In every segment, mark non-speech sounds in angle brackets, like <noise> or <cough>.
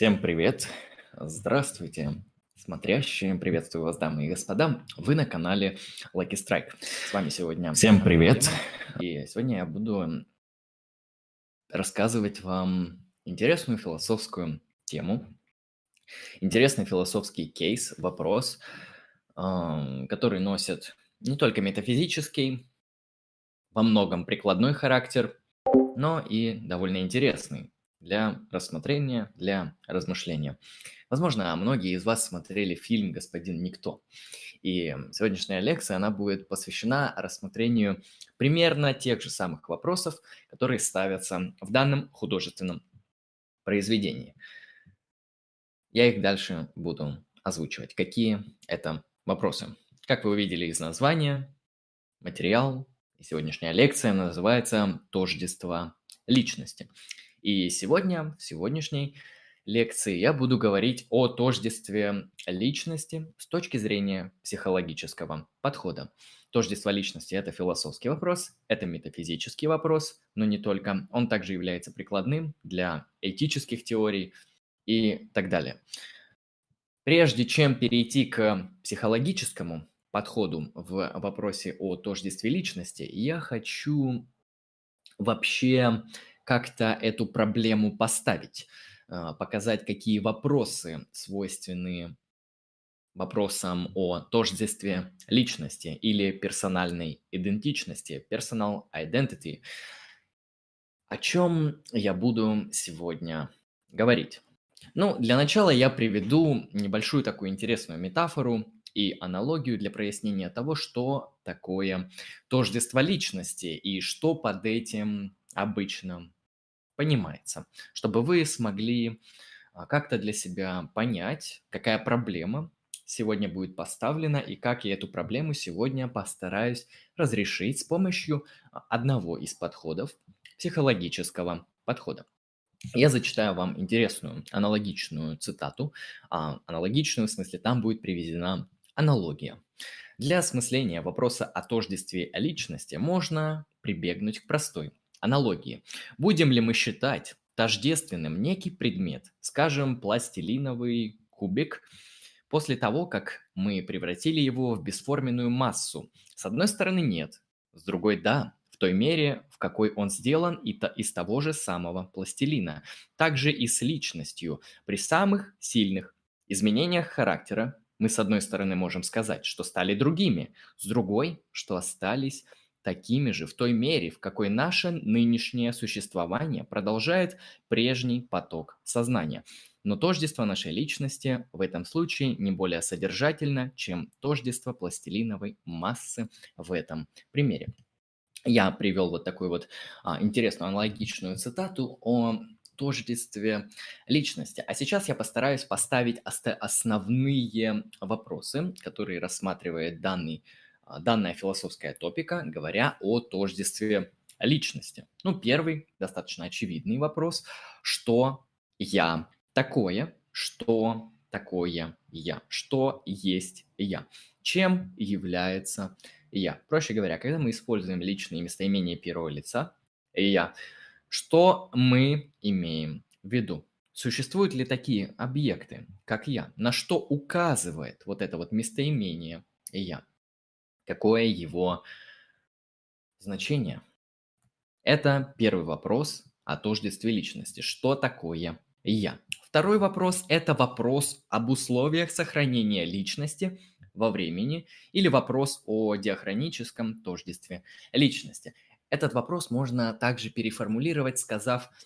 Всем привет! Здравствуйте, смотрящие. Приветствую вас, дамы и господа. Вы на канале Lucky Strike. С вами сегодня... Всем привет! И сегодня я буду рассказывать вам интересную философскую тему, интересный философский кейс, вопрос, который носит не только метафизический, во многом прикладной характер, но и довольно интересный для рассмотрения, для размышления. Возможно, многие из вас смотрели фильм «Господин Никто». И сегодняшняя лекция, она будет посвящена рассмотрению примерно тех же самых вопросов, которые ставятся в данном художественном произведении. Я их дальше буду озвучивать. Какие это вопросы? Как вы увидели из названия, материал и сегодняшняя лекция называется «Тождество личности». И сегодня, в сегодняшней лекции я буду говорить о тождестве личности с точки зрения психологического подхода. Тождество личности– это философский вопрос, это метафизический вопрос, но не только. Он также является прикладным для этических теорий и так далее. Прежде чем перейти к психологическому подходу в вопросе о тождестве личности, я хочу вообще как-то эту проблему поставить, а, показать, какие вопросы свойственны вопросам о тождестве личности или персональной идентичности, personal identity. О чем я буду сегодня говорить? Ну, для начала я приведу небольшую такую интересную метафору и аналогию для прояснения того, что такое тождество личности и что под этим обычно понимается, чтобы вы смогли а, как-то для себя понять, какая проблема сегодня будет поставлена и как я эту проблему сегодня постараюсь разрешить с помощью а, одного из подходов, психологического подхода. Я зачитаю вам интересную аналогичную цитату. А, аналогичную в смысле там будет приведена аналогия. Для осмысления вопроса о тождестве личности можно прибегнуть к простой Аналогии. Будем ли мы считать тождественным некий предмет, скажем, пластилиновый кубик, после того, как мы превратили его в бесформенную массу? С одной стороны, нет. С другой, да, в той мере, в какой он сделан и то, из того же самого пластилина. Также и с личностью. При самых сильных изменениях характера мы, с одной стороны, можем сказать, что стали другими, с другой, что остались такими же в той мере, в какой наше нынешнее существование продолжает прежний поток сознания. Но тождество нашей личности в этом случае не более содержательно, чем тождество пластилиновой массы в этом примере. Я привел вот такую вот а, интересную аналогичную цитату о тождестве личности. А сейчас я постараюсь поставить основные вопросы, которые рассматривает данный данная философская топика, говоря о тождестве личности. Ну, первый, достаточно очевидный вопрос, что я такое, что такое я, что есть я, чем является я. Проще говоря, когда мы используем личные местоимения первого лица, я, что мы имеем в виду? Существуют ли такие объекты, как я? На что указывает вот это вот местоимение я? Какое его значение? Это первый вопрос о тождестве личности. Что такое я? Второй вопрос – это вопрос об условиях сохранения личности во времени или вопрос о диахроническом тождестве личности. Этот вопрос можно также переформулировать, сказав –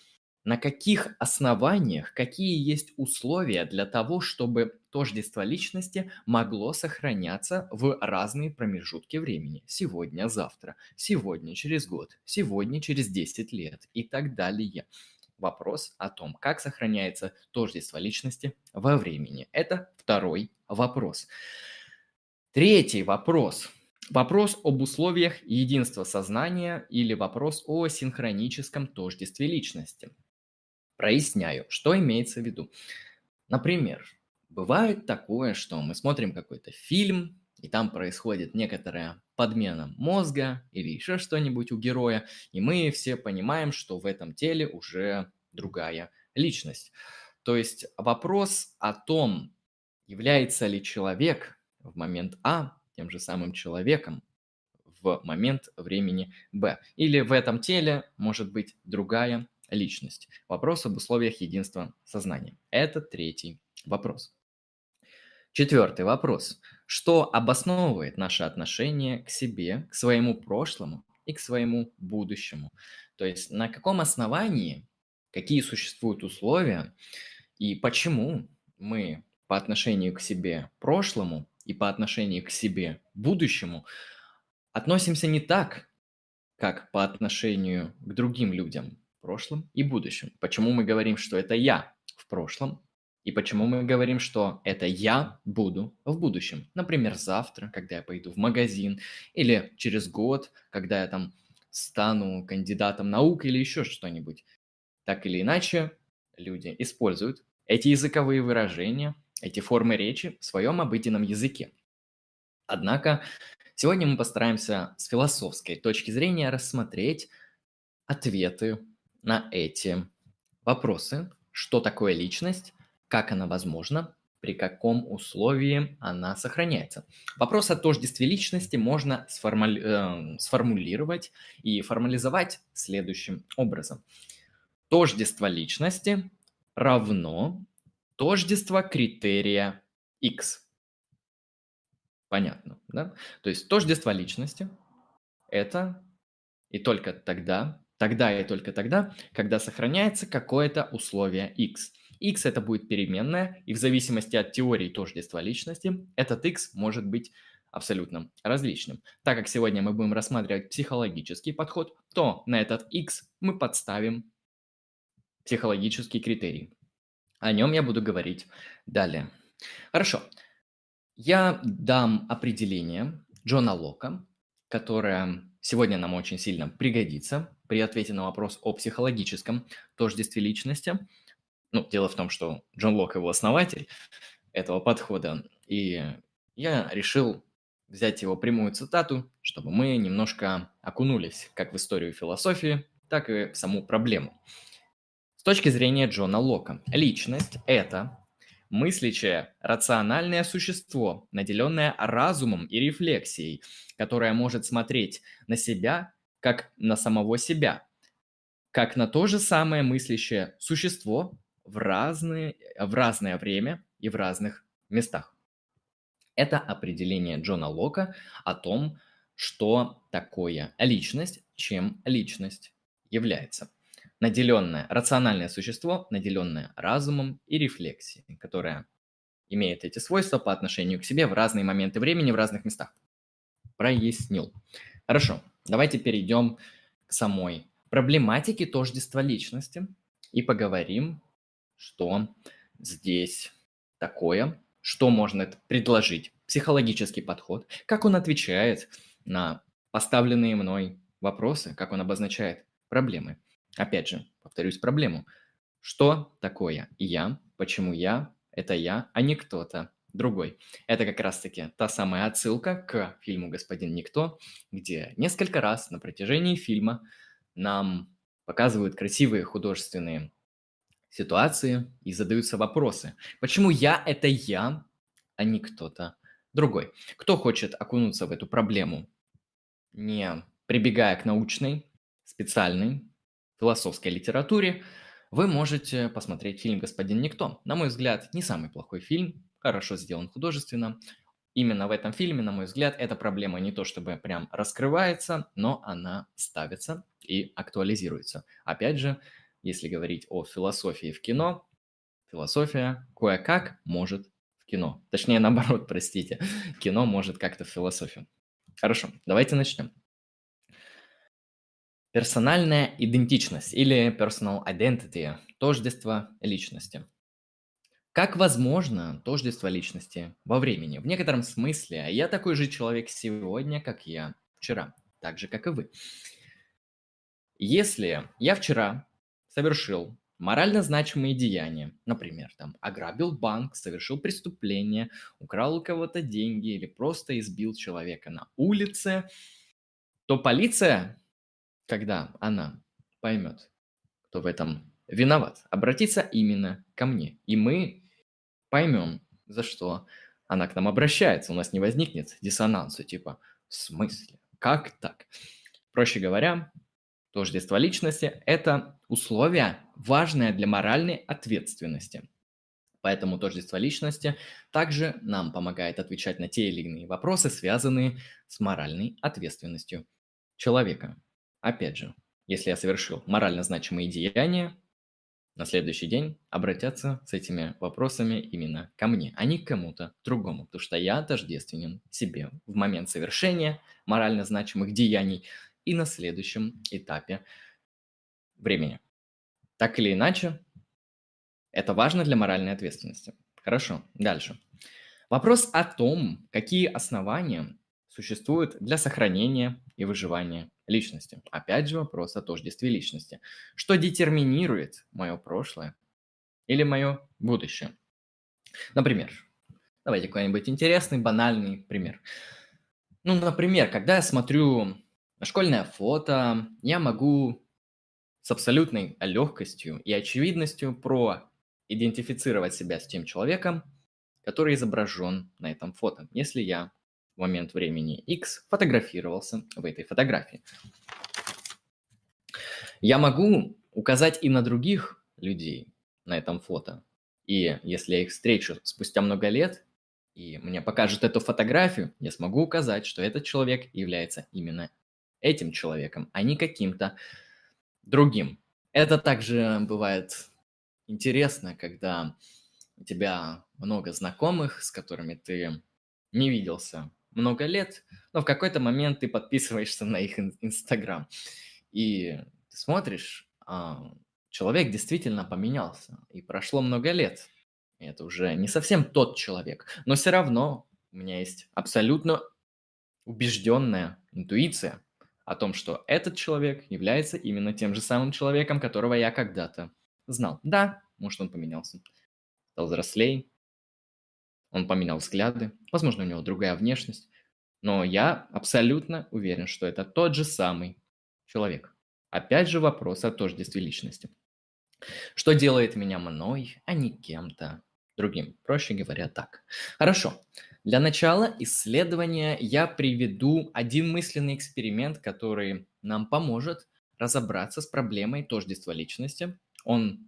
на каких основаниях, какие есть условия для того, чтобы тождество личности могло сохраняться в разные промежутки времени. Сегодня, завтра, сегодня, через год, сегодня, через 10 лет и так далее. Вопрос о том, как сохраняется тождество личности во времени. Это второй вопрос. Третий вопрос. Вопрос об условиях единства сознания или вопрос о синхроническом тождестве личности. Проясняю, что имеется в виду. Например, бывает такое, что мы смотрим какой-то фильм, и там происходит некоторая подмена мозга или еще что-нибудь у героя, и мы все понимаем, что в этом теле уже другая личность. То есть вопрос о том, является ли человек в момент А тем же самым человеком в момент времени Б. Или в этом теле может быть другая личность. Вопрос об условиях единства сознания. Это третий вопрос. Четвертый вопрос. Что обосновывает наше отношение к себе, к своему прошлому и к своему будущему? То есть на каком основании, какие существуют условия и почему мы по отношению к себе прошлому и по отношению к себе будущему относимся не так, как по отношению к другим людям прошлом и будущем. Почему мы говорим, что это я в прошлом, и почему мы говорим, что это я буду в будущем. Например, завтра, когда я пойду в магазин, или через год, когда я там стану кандидатом наук или еще что-нибудь. Так или иначе, люди используют эти языковые выражения, эти формы речи в своем обыденном языке. Однако сегодня мы постараемся с философской точки зрения рассмотреть ответы на эти вопросы. Что такое личность, как она возможна, при каком условии она сохраняется. Вопрос о тождестве личности можно сформули... э, сформулировать и формализовать следующим образом. Тождество личности равно тождество критерия X. Понятно, да? То есть тождество личности – это и только тогда, тогда и только тогда, когда сохраняется какое-то условие x. x это будет переменная, и в зависимости от теории тождества личности, этот x может быть абсолютно различным. Так как сегодня мы будем рассматривать психологический подход, то на этот x мы подставим психологический критерий. О нем я буду говорить далее. Хорошо. Я дам определение Джона Лока, которое сегодня нам очень сильно пригодится при ответе на вопрос о психологическом тождестве личности. Ну, дело в том, что Джон Лок его основатель этого подхода, и я решил взять его прямую цитату, чтобы мы немножко окунулись как в историю философии, так и в саму проблему точки зрения Джона Лока, личность – это мыслящее, рациональное существо, наделенное разумом и рефлексией, которое может смотреть на себя как на самого себя, как на то же самое мыслящее существо в, разные, в разное время и в разных местах. Это определение Джона Лока о том, что такое личность, чем личность является наделенное, рациональное существо, наделенное разумом и рефлексией, которое имеет эти свойства по отношению к себе в разные моменты времени, в разных местах. Прояснил. Хорошо, давайте перейдем к самой проблематике тождества личности и поговорим, что здесь такое, что можно предложить, психологический подход, как он отвечает на поставленные мной вопросы, как он обозначает проблемы. Опять же, повторюсь проблему. Что такое я? Почему я? Это я, а не кто-то другой. Это как раз-таки та самая отсылка к фильму «Господин Никто», где несколько раз на протяжении фильма нам показывают красивые художественные ситуации и задаются вопросы. Почему я – это я, а не кто-то другой? Кто хочет окунуться в эту проблему, не прибегая к научной, специальной философской литературе, вы можете посмотреть фильм «Господин Никто». На мой взгляд, не самый плохой фильм, хорошо сделан художественно. Именно в этом фильме, на мой взгляд, эта проблема не то чтобы прям раскрывается, но она ставится и актуализируется. Опять же, если говорить о философии в кино, философия кое-как может в кино. Точнее, наоборот, простите, <laughs> кино может как-то в философию. Хорошо, давайте начнем. Персональная идентичность или personal identity – тождество личности. Как возможно тождество личности во времени? В некотором смысле я такой же человек сегодня, как я вчера, так же, как и вы. Если я вчера совершил морально значимые деяния, например, там, ограбил банк, совершил преступление, украл у кого-то деньги или просто избил человека на улице, то полиция когда она поймет, кто в этом виноват, обратиться именно ко мне. И мы поймем, за что она к нам обращается. У нас не возникнет диссонанса, типа, в смысле? Как так? Проще говоря, тождество личности – это условие, важное для моральной ответственности. Поэтому тождество личности также нам помогает отвечать на те или иные вопросы, связанные с моральной ответственностью человека. Опять же, если я совершил морально значимые деяния, на следующий день обратятся с этими вопросами именно ко мне, а не к кому-то другому, потому что я тождественен себе в момент совершения морально значимых деяний и на следующем этапе времени. Так или иначе, это важно для моральной ответственности. Хорошо, дальше. Вопрос о том, какие основания существуют для сохранения и выживания личности. Опять же вопрос о тождестве личности. Что детерминирует мое прошлое или мое будущее? Например, давайте какой-нибудь интересный, банальный пример. Ну, например, когда я смотрю школьное фото, я могу с абсолютной легкостью и очевидностью про идентифицировать себя с тем человеком, который изображен на этом фото, если я в момент времени X фотографировался в этой фотографии. Я могу указать и на других людей на этом фото. И если я их встречу спустя много лет, и мне покажут эту фотографию, я смогу указать, что этот человек является именно этим человеком, а не каким-то другим. Это также бывает интересно, когда у тебя много знакомых, с которыми ты не виделся много лет, но в какой-то момент ты подписываешься на их Инстаграм. И ты смотришь, а, человек действительно поменялся. И прошло много лет. И это уже не совсем тот человек. Но все равно у меня есть абсолютно убежденная интуиция о том, что этот человек является именно тем же самым человеком, которого я когда-то знал. Да, может, он поменялся. Стал взрослее, он поменял взгляды, возможно, у него другая внешность, но я абсолютно уверен, что это тот же самый человек. Опять же вопрос о тождестве личности. Что делает меня мной, а не кем-то другим? Проще говоря, так. Хорошо. Для начала исследования я приведу один мысленный эксперимент, который нам поможет разобраться с проблемой тождества личности. Он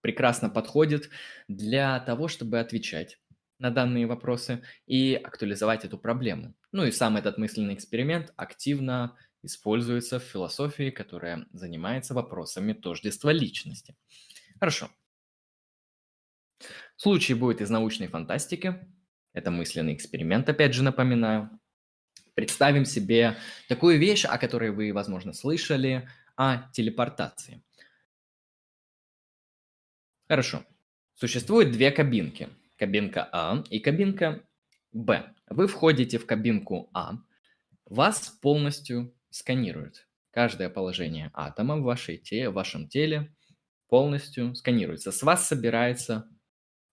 прекрасно подходит для того, чтобы отвечать на данные вопросы и актуализовать эту проблему. Ну и сам этот мысленный эксперимент активно используется в философии, которая занимается вопросами тождества личности. Хорошо. Случай будет из научной фантастики. Это мысленный эксперимент, опять же напоминаю. Представим себе такую вещь, о которой вы, возможно, слышали, о телепортации. Хорошо. Существует две кабинки – кабинка А и кабинка Б. Вы входите в кабинку А, вас полностью сканируют. Каждое положение атома в, вашей те, в вашем теле полностью сканируется. С вас собирается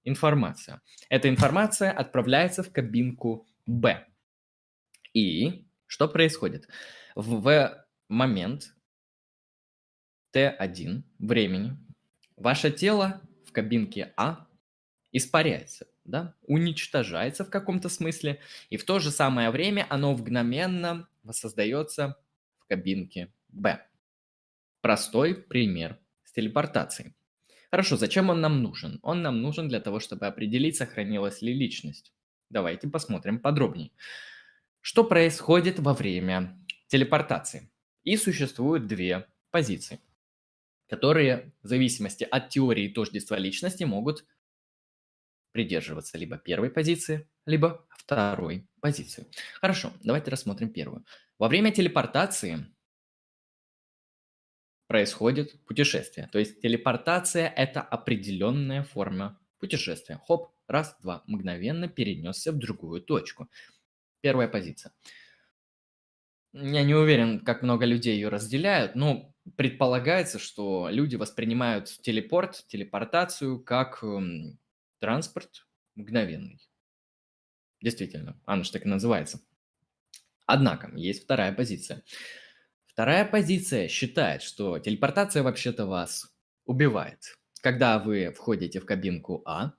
информация. Эта информация отправляется в кабинку Б. И что происходит? В момент Т1 времени ваше тело в кабинке А испаряется, да, уничтожается в каком-то смысле, и в то же самое время оно мгновенно воссоздается в кабинке Б. Простой пример с телепортацией. Хорошо, зачем он нам нужен? Он нам нужен для того, чтобы определить, сохранилась ли личность. Давайте посмотрим подробнее. Что происходит во время телепортации? И существуют две позиции, которые в зависимости от теории тождества личности могут придерживаться либо первой позиции, либо второй позиции. Хорошо, давайте рассмотрим первую. Во время телепортации происходит путешествие. То есть телепортация – это определенная форма путешествия. Хоп, раз, два, мгновенно перенесся в другую точку. Первая позиция. Я не уверен, как много людей ее разделяют, но предполагается, что люди воспринимают телепорт, телепортацию как эм, Транспорт мгновенный. Действительно, оно же так и называется. Однако, есть вторая позиция. Вторая позиция считает, что телепортация вообще-то вас убивает. Когда вы входите в кабинку А,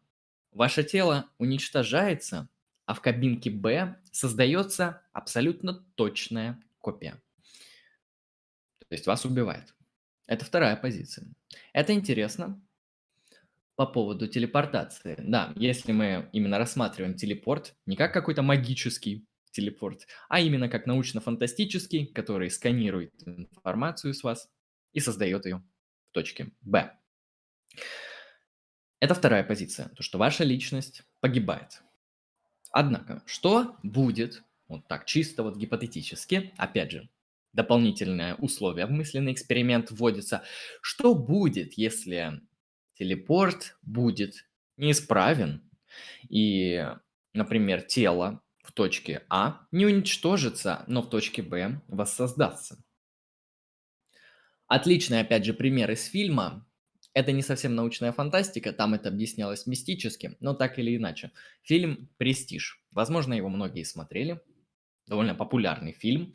ваше тело уничтожается, а в кабинке Б создается абсолютно точная копия. То есть вас убивает. Это вторая позиция. Это интересно по поводу телепортации. Да, если мы именно рассматриваем телепорт не как какой-то магический телепорт, а именно как научно-фантастический, который сканирует информацию с вас и создает ее в точке Б. Это вторая позиция, то, что ваша личность погибает. Однако, что будет, вот так чисто вот гипотетически, опять же, дополнительное условие в эксперимент вводится, что будет, если телепорт будет неисправен, и, например, тело в точке А не уничтожится, но в точке Б воссоздастся. Отличный, опять же, пример из фильма. Это не совсем научная фантастика, там это объяснялось мистически, но так или иначе. Фильм «Престиж». Возможно, его многие смотрели. Довольно популярный фильм.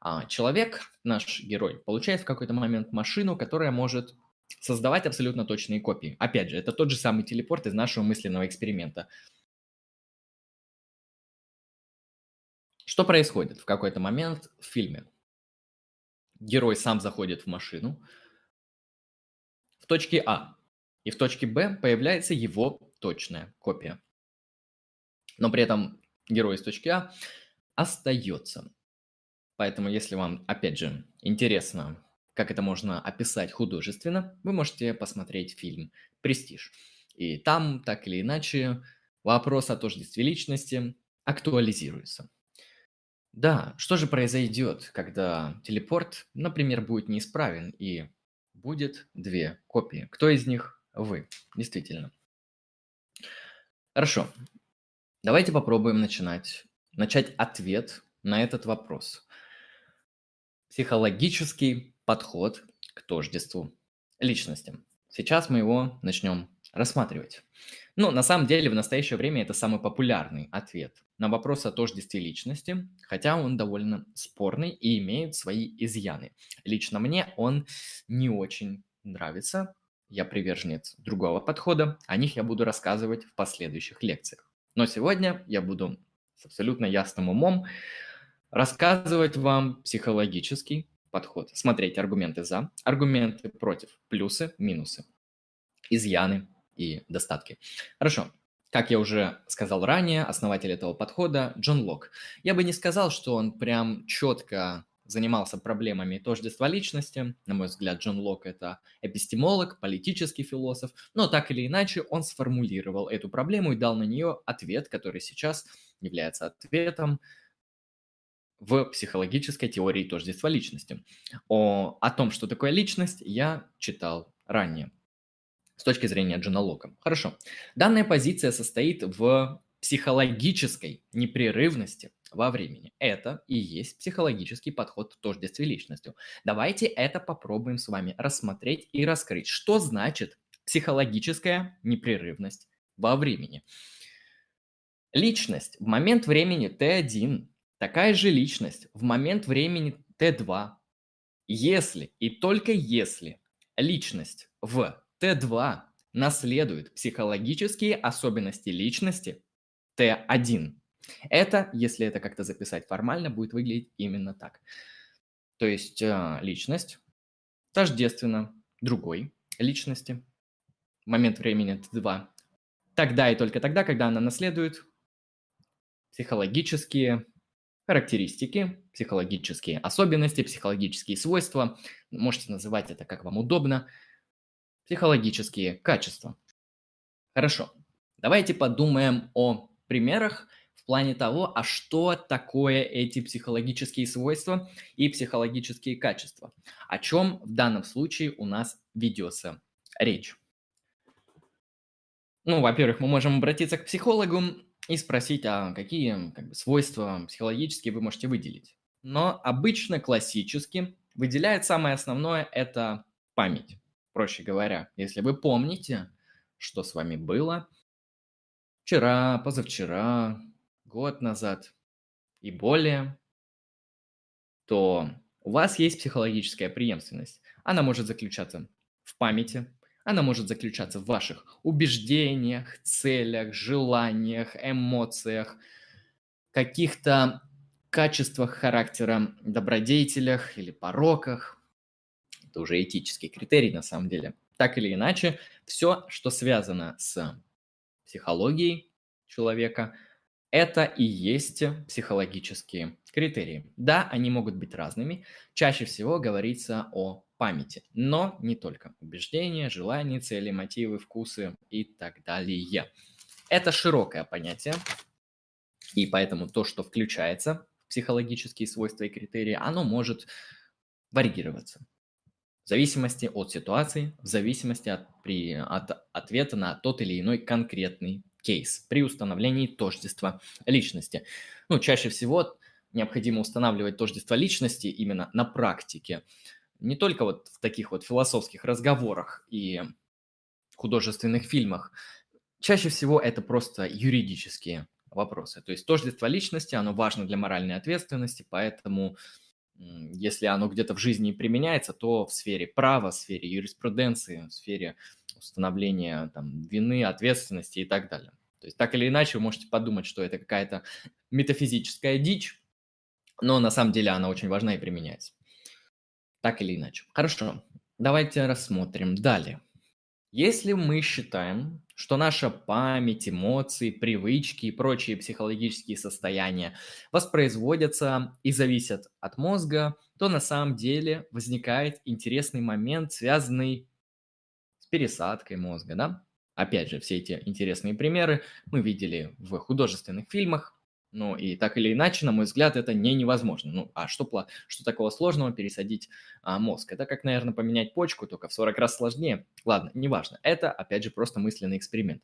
А, человек, наш герой, получает в какой-то момент машину, которая может создавать абсолютно точные копии. Опять же, это тот же самый телепорт из нашего мысленного эксперимента. Что происходит в какой-то момент в фильме? Герой сам заходит в машину в точке А, и в точке Б появляется его точная копия. Но при этом герой из точки А остается. Поэтому, если вам, опять же, интересно, как это можно описать художественно, вы можете посмотреть фильм «Престиж». И там, так или иначе, вопрос о тождестве личности актуализируется. Да, что же произойдет, когда телепорт, например, будет неисправен и будет две копии? Кто из них вы? Действительно. Хорошо. Давайте попробуем начинать, начать ответ на этот вопрос. Психологический подход к тождеству личности. Сейчас мы его начнем рассматривать. Ну, на самом деле, в настоящее время это самый популярный ответ на вопрос о тождестве личности, хотя он довольно спорный и имеет свои изъяны. Лично мне он не очень нравится, я приверженец другого подхода, о них я буду рассказывать в последующих лекциях. Но сегодня я буду с абсолютно ясным умом рассказывать вам психологический подход, смотреть аргументы за, аргументы против, плюсы, минусы, изъяны и достатки. Хорошо. Как я уже сказал ранее, основатель этого подхода Джон Лок. Я бы не сказал, что он прям четко занимался проблемами тождества личности. На мой взгляд, Джон Лок – это эпистемолог, политический философ, но так или иначе он сформулировал эту проблему и дал на нее ответ, который сейчас является ответом в психологической теории тождества личности. О, о том, что такое личность, я читал ранее с точки зрения Джона Лока. Хорошо. Данная позиция состоит в психологической непрерывности во времени. Это и есть психологический подход к тождестве личностью. Давайте это попробуем с вами рассмотреть и раскрыть. Что значит психологическая непрерывность во времени? Личность в момент времени Т1 Такая же личность в момент времени Т2, если и только если личность в Т2 наследует психологические особенности личности Т1. Это, если это как-то записать формально, будет выглядеть именно так. То есть э, личность тождественна другой личности момент времени Т2. Тогда и только тогда, когда она наследует психологические характеристики, психологические особенности, психологические свойства, можете называть это как вам удобно, психологические качества. Хорошо, давайте подумаем о примерах в плане того, а что такое эти психологические свойства и психологические качества, о чем в данном случае у нас ведется речь. Ну, во-первых, мы можем обратиться к психологу и спросить, а какие как бы, свойства психологические вы можете выделить. Но обычно классически выделяет самое основное – это память. Проще говоря, если вы помните, что с вами было вчера, позавчера, год назад и более, то у вас есть психологическая преемственность. Она может заключаться в памяти, Она может заключаться в ваших убеждениях, целях, желаниях, эмоциях, каких-то качествах характера, добродетелях или пороках. Это уже этический критерий на самом деле. Так или иначе, все, что связано с психологией человека, это и есть психологические критерии. Да, они могут быть разными. Чаще всего говорится о памяти, но не только. Убеждения, желания, цели, мотивы, вкусы и так далее. Это широкое понятие, и поэтому то, что включается в психологические свойства и критерии, оно может варьироваться в зависимости от ситуации, в зависимости от, при, от ответа на тот или иной конкретный кейс при установлении тождества личности. Ну, чаще всего необходимо устанавливать тождество личности именно на практике. Не только вот в таких вот философских разговорах и художественных фильмах. Чаще всего это просто юридические вопросы. То есть тождество личности, оно важно для моральной ответственности, поэтому если оно где-то в жизни применяется, то в сфере права, в сфере юриспруденции, в сфере установления там, вины, ответственности и так далее. То есть так или иначе вы можете подумать, что это какая-то метафизическая дичь, но на самом деле она очень важна и применяется. Так или иначе. Хорошо, давайте рассмотрим далее. Если мы считаем, что наша память, эмоции, привычки и прочие психологические состояния воспроизводятся и зависят от мозга, то на самом деле возникает интересный момент, связанный с пересадкой мозга, да? Опять же, все эти интересные примеры мы видели в художественных фильмах, ну и так или иначе, на мой взгляд, это не невозможно. Ну а что, что такого сложного пересадить а, мозг? Это как, наверное, поменять почку, только в 40 раз сложнее. Ладно, неважно. Это, опять же, просто мысленный эксперимент.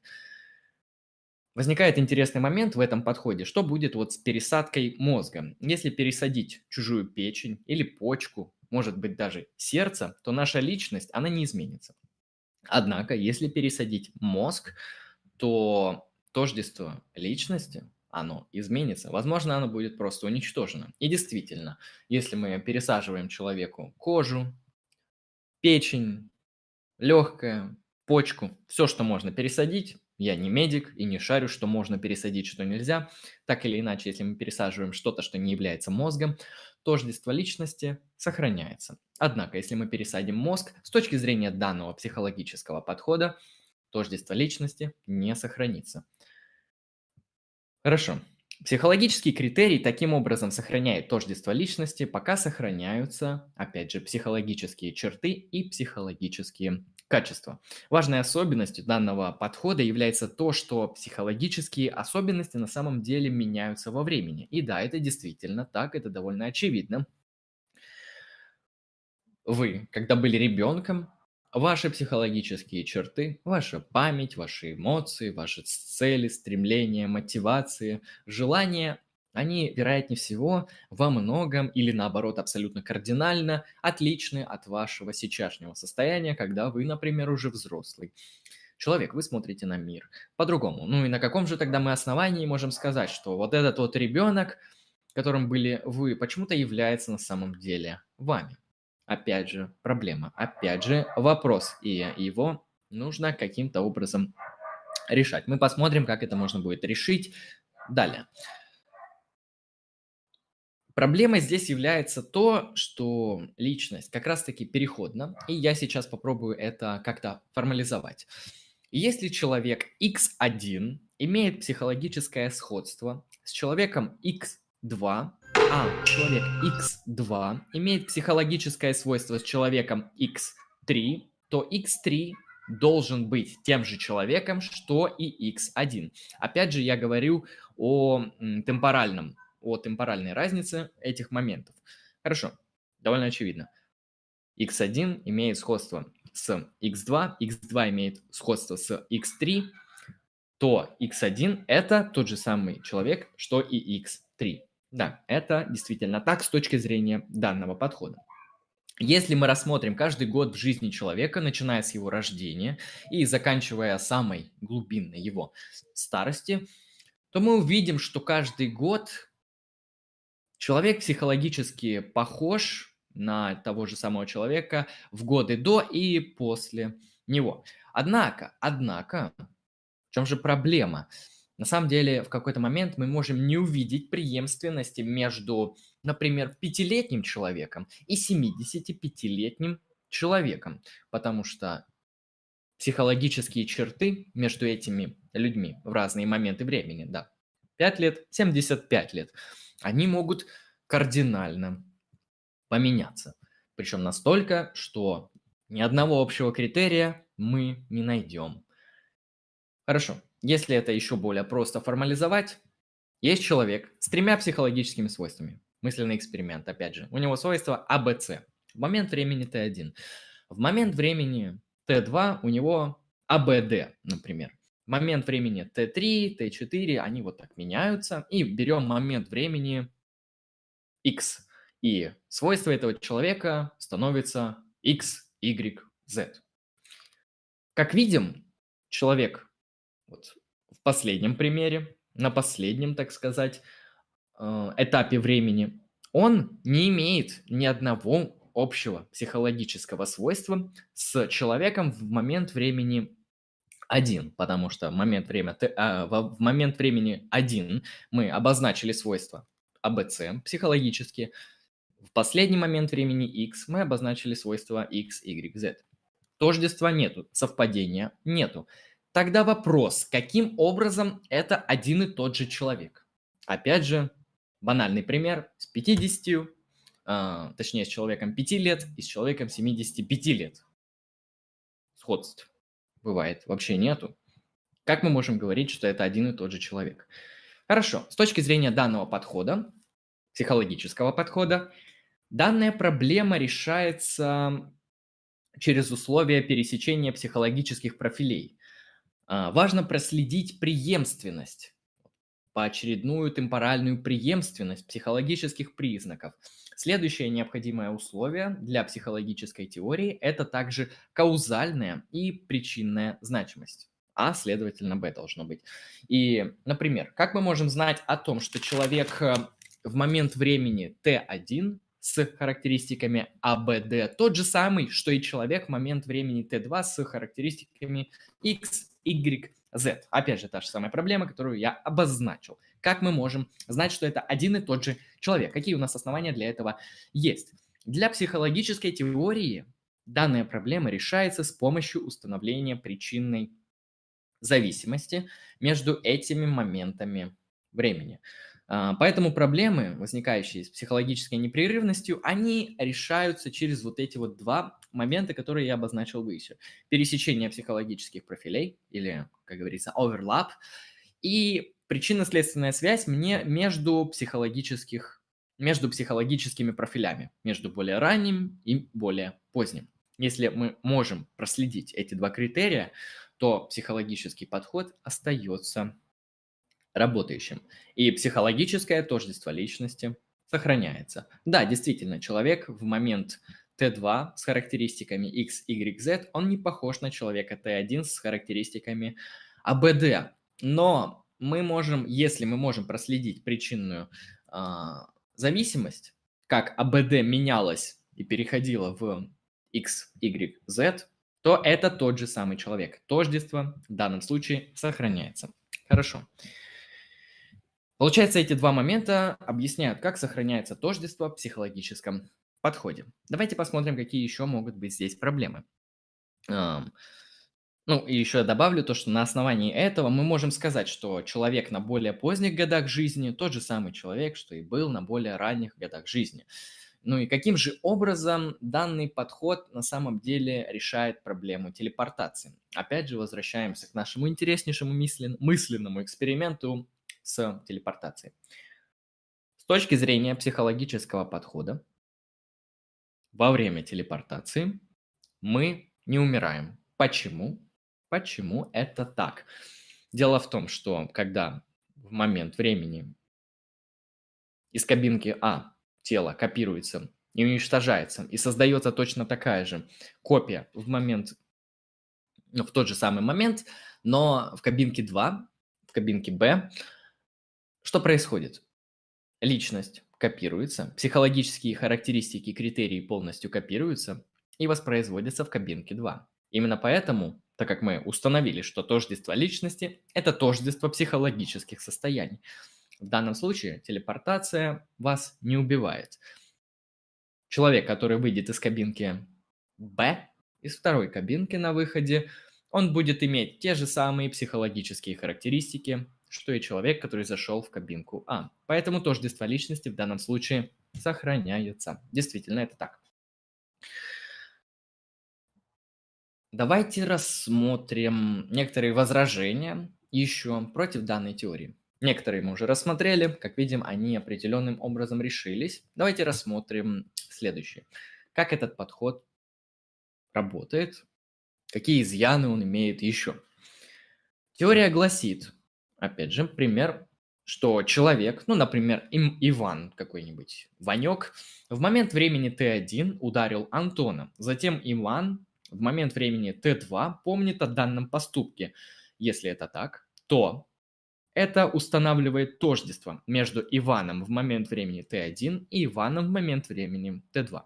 Возникает интересный момент в этом подходе, что будет вот с пересадкой мозга. Если пересадить чужую печень или почку, может быть даже сердце, то наша личность, она не изменится. Однако, если пересадить мозг, то тождество личности оно изменится. Возможно, оно будет просто уничтожено. И действительно, если мы пересаживаем человеку кожу, печень, легкое, почку, все, что можно пересадить, я не медик и не шарю, что можно пересадить, что нельзя. Так или иначе, если мы пересаживаем что-то, что не является мозгом, тождество личности сохраняется. Однако, если мы пересадим мозг, с точки зрения данного психологического подхода, тождество личности не сохранится. Хорошо. Психологический критерий таким образом сохраняет тождество личности, пока сохраняются, опять же, психологические черты и психологические качества. Важной особенностью данного подхода является то, что психологические особенности на самом деле меняются во времени. И да, это действительно так, это довольно очевидно. Вы, когда были ребенком, Ваши психологические черты, ваша память, ваши эмоции, ваши цели, стремления, мотивации, желания, они, вероятнее всего, во многом или наоборот абсолютно кардинально отличны от вашего сейчасшнего состояния, когда вы, например, уже взрослый. Человек, вы смотрите на мир по-другому. Ну и на каком же тогда мы основании можем сказать, что вот этот вот ребенок, которым были вы, почему-то является на самом деле вами? Опять же, проблема, опять же, вопрос, и его нужно каким-то образом решать. Мы посмотрим, как это можно будет решить далее. Проблемой здесь является то, что личность как раз-таки переходна, и я сейчас попробую это как-то формализовать. Если человек X1 имеет психологическое сходство с человеком X2, а человек x2 имеет психологическое свойство с человеком x3, то x3 должен быть тем же человеком, что и x1. Опять же, я говорю о темпоральном, о темпоральной разнице этих моментов. Хорошо, довольно очевидно. x1 имеет сходство с x2, x2 имеет сходство с x3, то x1 это тот же самый человек, что и x3. Да, это действительно так с точки зрения данного подхода. Если мы рассмотрим каждый год в жизни человека, начиная с его рождения и заканчивая самой глубинной его старости, то мы увидим, что каждый год человек психологически похож на того же самого человека в годы до и после него. Однако, однако, в чем же проблема? На самом деле, в какой-то момент мы можем не увидеть преемственности между, например, пятилетним человеком и 75-летним человеком, потому что психологические черты между этими людьми в разные моменты времени, да, 5 лет, 75 лет, они могут кардинально поменяться. Причем настолько, что ни одного общего критерия мы не найдем. Хорошо, если это еще более просто формализовать, есть человек с тремя психологическими свойствами. Мысленный эксперимент, опять же. У него свойство ABC. В момент времени T1. В момент времени T2 у него ABD, например. В момент времени T3, T4, они вот так меняются. И берем момент времени X. И свойство этого человека становится X, Y, Z. Как видим, человек вот в последнем примере, на последнем, так сказать, э, этапе времени, он не имеет ни одного общего психологического свойства с человеком в момент времени один, потому что момент, время, а, в момент времени один мы обозначили свойства ABC психологические, в последний момент времени x мы обозначили свойства x, y, z. Тождества нету, совпадения нету. Тогда вопрос, каким образом это один и тот же человек? Опять же, банальный пример с 50, а, точнее, с человеком 5 лет и с человеком 75 лет. Сходств бывает вообще нету. Как мы можем говорить, что это один и тот же человек? Хорошо, с точки зрения данного подхода, психологического подхода, данная проблема решается через условия пересечения психологических профилей. А, важно проследить преемственность поочередную темпоральную преемственность психологических признаков. Следующее необходимое условие для психологической теории – это также каузальная и причинная значимость. А, следовательно, Б должно быть. И, например, как мы можем знать о том, что человек э, в момент времени Т1 с характеристиками АБД тот же самый, что и человек в момент времени Т2 с характеристиками X, Y, Z. Опять же, та же самая проблема, которую я обозначил. Как мы можем знать, что это один и тот же человек? Какие у нас основания для этого есть? Для психологической теории данная проблема решается с помощью установления причинной зависимости между этими моментами времени. А, поэтому проблемы, возникающие с психологической непрерывностью, они решаются через вот эти вот два момента, которые я обозначил выше. Пересечение психологических профилей, или, как говорится, overlap, и причинно-следственная связь мне между психологических между психологическими профилями, между более ранним и более поздним. Если мы можем проследить эти два критерия, то психологический подход остается работающим. И психологическое тождество личности сохраняется. Да, действительно, человек в момент Т2 с характеристиками X, Y, Z, он не похож на человека Т1 с характеристиками АБД. Но мы можем, если мы можем проследить причинную э, зависимость, как АБД менялась и переходила в X, Y, Z, то это тот же самый человек. Тождество в данном случае сохраняется. Хорошо. Получается, эти два момента объясняют, как сохраняется тождество в психологическом подходе. Давайте посмотрим, какие еще могут быть здесь проблемы. Ну, и еще я добавлю то, что на основании этого мы можем сказать, что человек на более поздних годах жизни тот же самый человек, что и был на более ранних годах жизни. Ну и каким же образом данный подход на самом деле решает проблему телепортации? Опять же, возвращаемся к нашему интереснейшему мысленному эксперименту с телепортацией. С точки зрения психологического подхода, во время телепортации мы не умираем. Почему? Почему это так? Дело в том, что когда в момент времени из кабинки А тело копируется и уничтожается, и создается точно такая же копия в момент, ну, в тот же самый момент, но в кабинке 2, в кабинке Б что происходит? Личность копируется, психологические характеристики критерии полностью копируются и воспроизводятся в кабинке 2. Именно поэтому, так как мы установили, что тождество личности– это тождество психологических состояний, в данном случае телепортация вас не убивает. Человек, который выйдет из кабинки Б, из второй кабинки на выходе, он будет иметь те же самые психологические характеристики, что и человек, который зашел в кабинку А. Поэтому тождество личности в данном случае сохраняется. Действительно, это так. Давайте рассмотрим некоторые возражения еще против данной теории. Некоторые мы уже рассмотрели, как видим, они определенным образом решились. Давайте рассмотрим следующее. Как этот подход работает, какие изъяны он имеет еще. Теория гласит, опять же, пример, что человек, ну, например, им Иван какой-нибудь, Ванек, в момент времени Т1 ударил Антона, затем Иван в момент времени Т2 помнит о данном поступке. Если это так, то это устанавливает тождество между Иваном в момент времени Т1 и Иваном в момент времени Т2.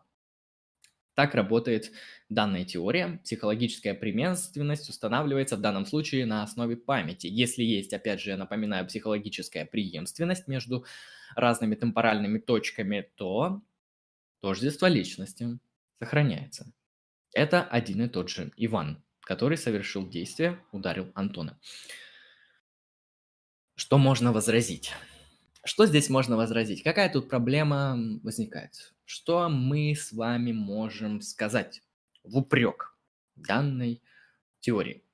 Так работает данная теория. Психологическая преемственность устанавливается в данном случае на основе памяти. Если есть, опять же, я напоминаю, психологическая преемственность между разными темпоральными точками, то тождество личности сохраняется. Это один и тот же Иван, который совершил действие, ударил Антона. Что можно возразить? Что здесь можно возразить? Какая тут проблема возникает? Что мы с вами можем сказать в упрек данной теории?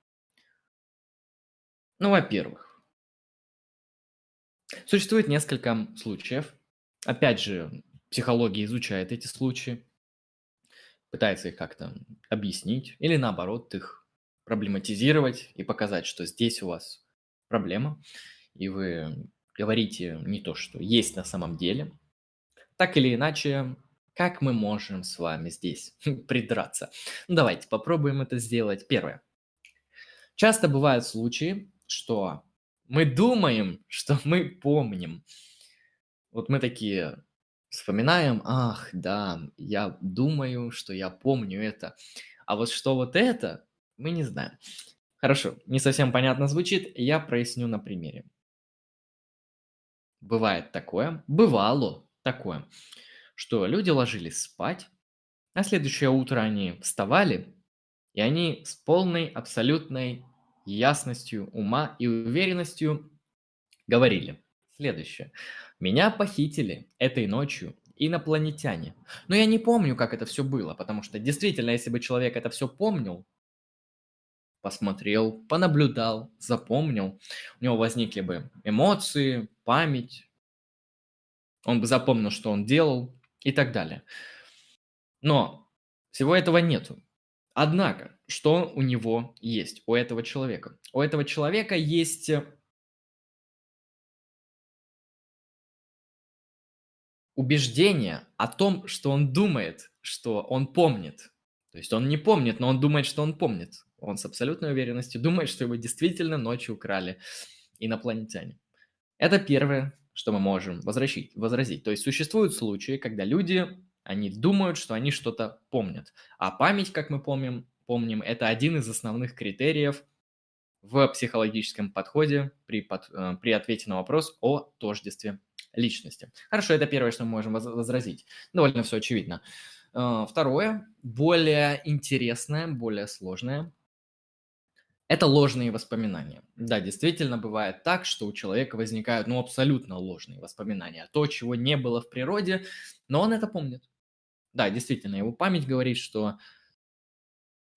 Ну, во-первых, существует несколько случаев. Опять же, психология изучает эти случаи, пытается их как-то объяснить или наоборот их проблематизировать и показать, что здесь у вас проблема и вы говорите не то, что есть на самом деле, так или иначе, как мы можем с вами здесь <laughs> придраться? Ну, давайте попробуем это сделать. Первое. Часто бывают случаи, что мы думаем, <laughs> что мы помним. Вот мы такие вспоминаем, ах, да, я думаю, что я помню это. А вот что вот это, мы не знаем. Хорошо, не совсем понятно звучит, я проясню на примере. Бывает такое, бывало такое, что люди ложились спать, на следующее утро они вставали, и они с полной абсолютной ясностью ума и уверенностью говорили следующее. Меня похитили этой ночью инопланетяне. Но я не помню, как это все было, потому что действительно, если бы человек это все помнил, посмотрел, понаблюдал, запомнил, у него возникли бы эмоции, память, он бы запомнил, что он делал и так далее. Но всего этого нету. Однако, что у него есть, у этого человека? У этого человека есть убеждение о том, что он думает, что он помнит. То есть он не помнит, но он думает, что он помнит. Он с абсолютной уверенностью думает, что его действительно ночью украли инопланетяне. Это первое, что мы можем возразить. возразить. То есть существуют случаи, когда люди, они думают, что они что-то помнят. А память, как мы помним, помним, это один из основных критериев в психологическом подходе при, под, э, при ответе на вопрос о тождестве личности. Хорошо, это первое, что мы можем возразить. Довольно все очевидно. Э, второе, более интересное, более сложное, это ложные воспоминания. Да, действительно бывает так, что у человека возникают, ну, абсолютно ложные воспоминания. То, чего не было в природе, но он это помнит. Да, действительно, его память говорит, что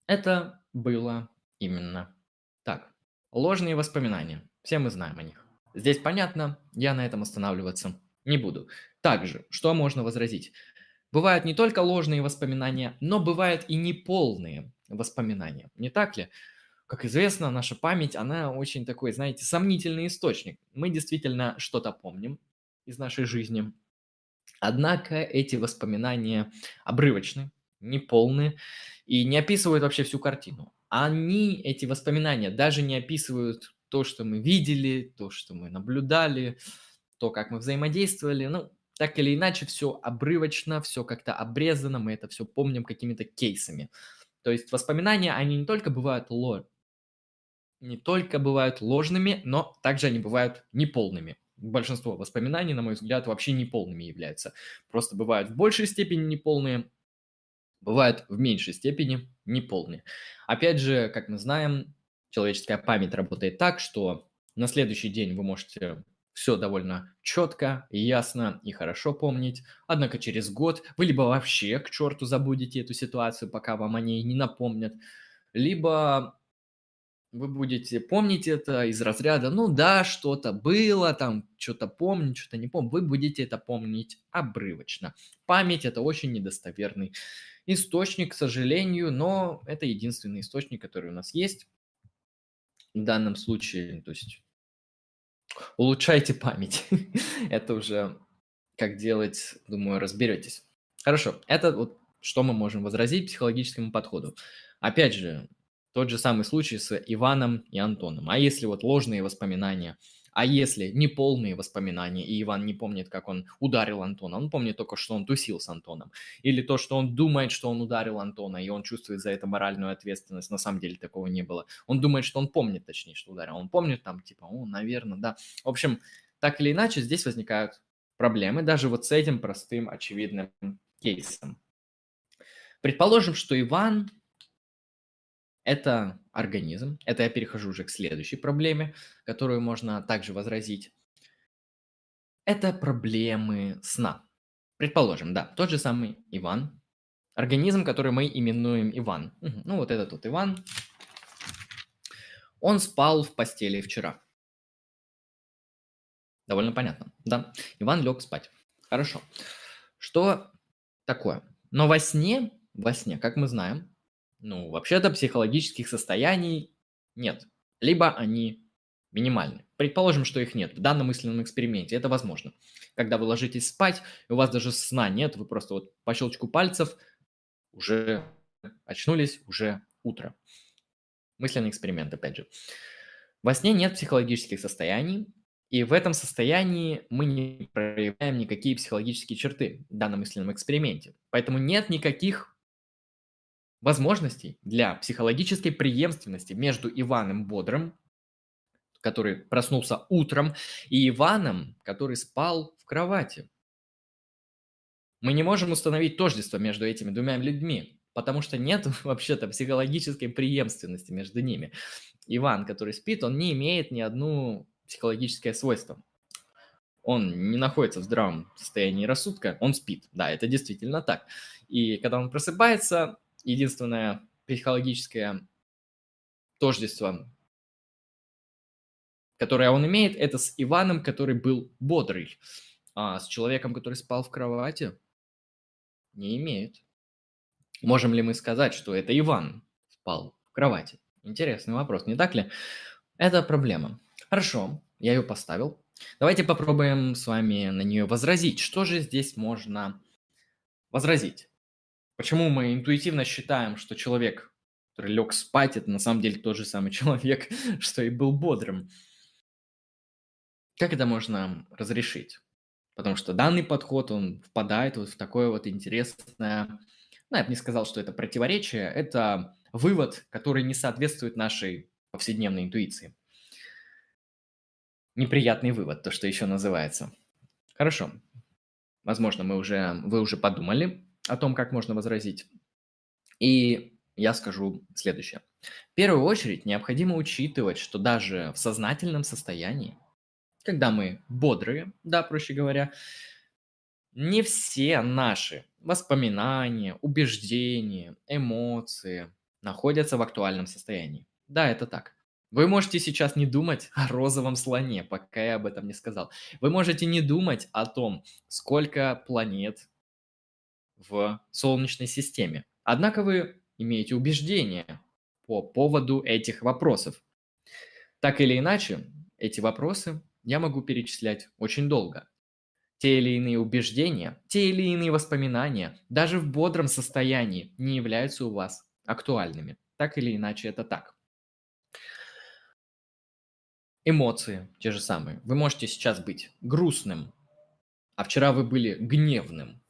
это было именно так. Ложные воспоминания. Все мы знаем о них. Здесь понятно, я на этом останавливаться не буду. Также, что можно возразить? Бывают не только ложные воспоминания, но бывают и неполные воспоминания. Не так ли? Как известно, наша память, она очень такой, знаете, сомнительный источник. Мы действительно что-то помним из нашей жизни. Однако эти воспоминания обрывочны, неполны и не описывают вообще всю картину. Они, эти воспоминания, даже не описывают то, что мы видели, то, что мы наблюдали, то, как мы взаимодействовали. Ну, так или иначе, все обрывочно, все как-то обрезано, мы это все помним какими-то кейсами. То есть воспоминания, они не только бывают ло... не только бывают ложными, но также они бывают неполными. Большинство воспоминаний, на мой взгляд, вообще неполными являются. Просто бывают в большей степени неполные, бывают в меньшей степени неполные. Опять же, как мы знаем, человеческая память работает так, что на следующий день вы можете все довольно четко, ясно и хорошо помнить. Однако через год вы либо вообще к черту забудете эту ситуацию, пока вам о ней не напомнят, либо вы будете помнить это из разряда, ну да, что-то было, там что-то помню, что-то не помню. Вы будете это помнить обрывочно. Память – это очень недостоверный источник, к сожалению, но это единственный источник, который у нас есть в данном случае. То есть улучшайте память. <laughs> это уже как делать, думаю, разберетесь. Хорошо, это вот что мы можем возразить психологическому подходу. Опять же, тот же самый случай с Иваном и Антоном. А если вот ложные воспоминания – а если неполные воспоминания, и Иван не помнит, как он ударил Антона, он помнит только, что он тусил с Антоном. Или то, что он думает, что он ударил Антона, и он чувствует за это моральную ответственность. На самом деле такого не было. Он думает, что он помнит, точнее, что ударил. Он помнит там, типа, о, наверное, да. В общем, так или иначе, здесь возникают проблемы даже вот с этим простым, очевидным кейсом. Предположим, что Иван это организм. Это я перехожу уже к следующей проблеме, которую можно также возразить. Это проблемы сна. Предположим, да, тот же самый Иван, организм, который мы именуем Иван. Ну вот этот вот Иван. Он спал в постели вчера. Довольно понятно, да? Иван лег спать. Хорошо. Что такое? Но во сне, во сне, как мы знаем, ну, вообще-то психологических состояний нет. Либо они минимальны. Предположим, что их нет в данном мысленном эксперименте. Это возможно. Когда вы ложитесь спать, у вас даже сна нет, вы просто вот по щелчку пальцев уже очнулись, уже утро. Мысленный эксперимент, опять же. Во сне нет психологических состояний, и в этом состоянии мы не проявляем никакие психологические черты в данном мысленном эксперименте. Поэтому нет никаких возможностей для психологической преемственности между Иваном Бодрым, который проснулся утром, и Иваном, который спал в кровати. Мы не можем установить тождество между этими двумя людьми, потому что нет <laughs> вообще-то психологической преемственности между ними. Иван, который спит, он не имеет ни одну психологическое свойство. Он не находится в здравом состоянии рассудка, он спит. Да, это действительно так. И когда он просыпается, единственное психологическое тождество, которое он имеет, это с Иваном, который был бодрый, а с человеком, который спал в кровати, не имеет. Можем ли мы сказать, что это Иван спал в кровати? Интересный вопрос, не так ли? Это проблема. Хорошо, я ее поставил. Давайте попробуем с вами на нее возразить. Что же здесь можно возразить? Почему мы интуитивно считаем, что человек, который лег спать, это на самом деле тот же самый <laughs> человек, что и был бодрым? Как это можно разрешить? Потому что данный подход, он впадает вот в такое вот интересное, ну, я бы не сказал, что это противоречие, это вывод, который не соответствует нашей повседневной интуиции. Неприятный вывод, то, что еще называется. Хорошо. Возможно, мы уже, вы уже подумали о том, как можно возразить. И я скажу следующее. В первую очередь необходимо учитывать, что даже в сознательном состоянии, когда мы бодрые, да, проще говоря, не все наши воспоминания, убеждения, эмоции находятся в актуальном состоянии. Да, это так. Вы можете сейчас не думать о розовом слоне, пока я об этом не сказал. Вы можете не думать о том, сколько планет в Солнечной системе. Однако вы имеете убеждения по поводу этих вопросов. Так или иначе, эти вопросы я могу перечислять очень долго. Те или иные убеждения, те или иные воспоминания, даже в бодром состоянии, не являются у вас актуальными. Так или иначе, это так. Эмоции те же самые. Вы можете сейчас быть грустным, а вчера вы были гневным.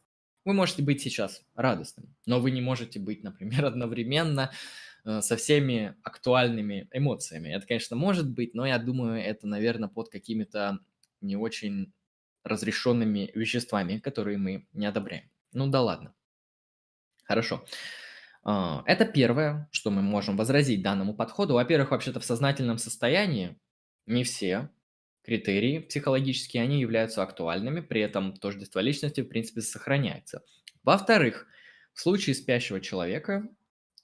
Вы можете быть сейчас радостным, но вы не можете быть, например, <laughs> одновременно э, со всеми актуальными эмоциями. Это, конечно, может быть, но я думаю, это, наверное, под какими-то не очень разрешенными веществами, которые мы не одобряем. Ну да ладно. Хорошо. А, это первое, что мы можем возразить данному подходу. Во-первых, вообще-то в сознательном состоянии не все критерии психологические, они являются актуальными, при этом тождество личности, в принципе, сохраняется. Во-вторых, в случае спящего человека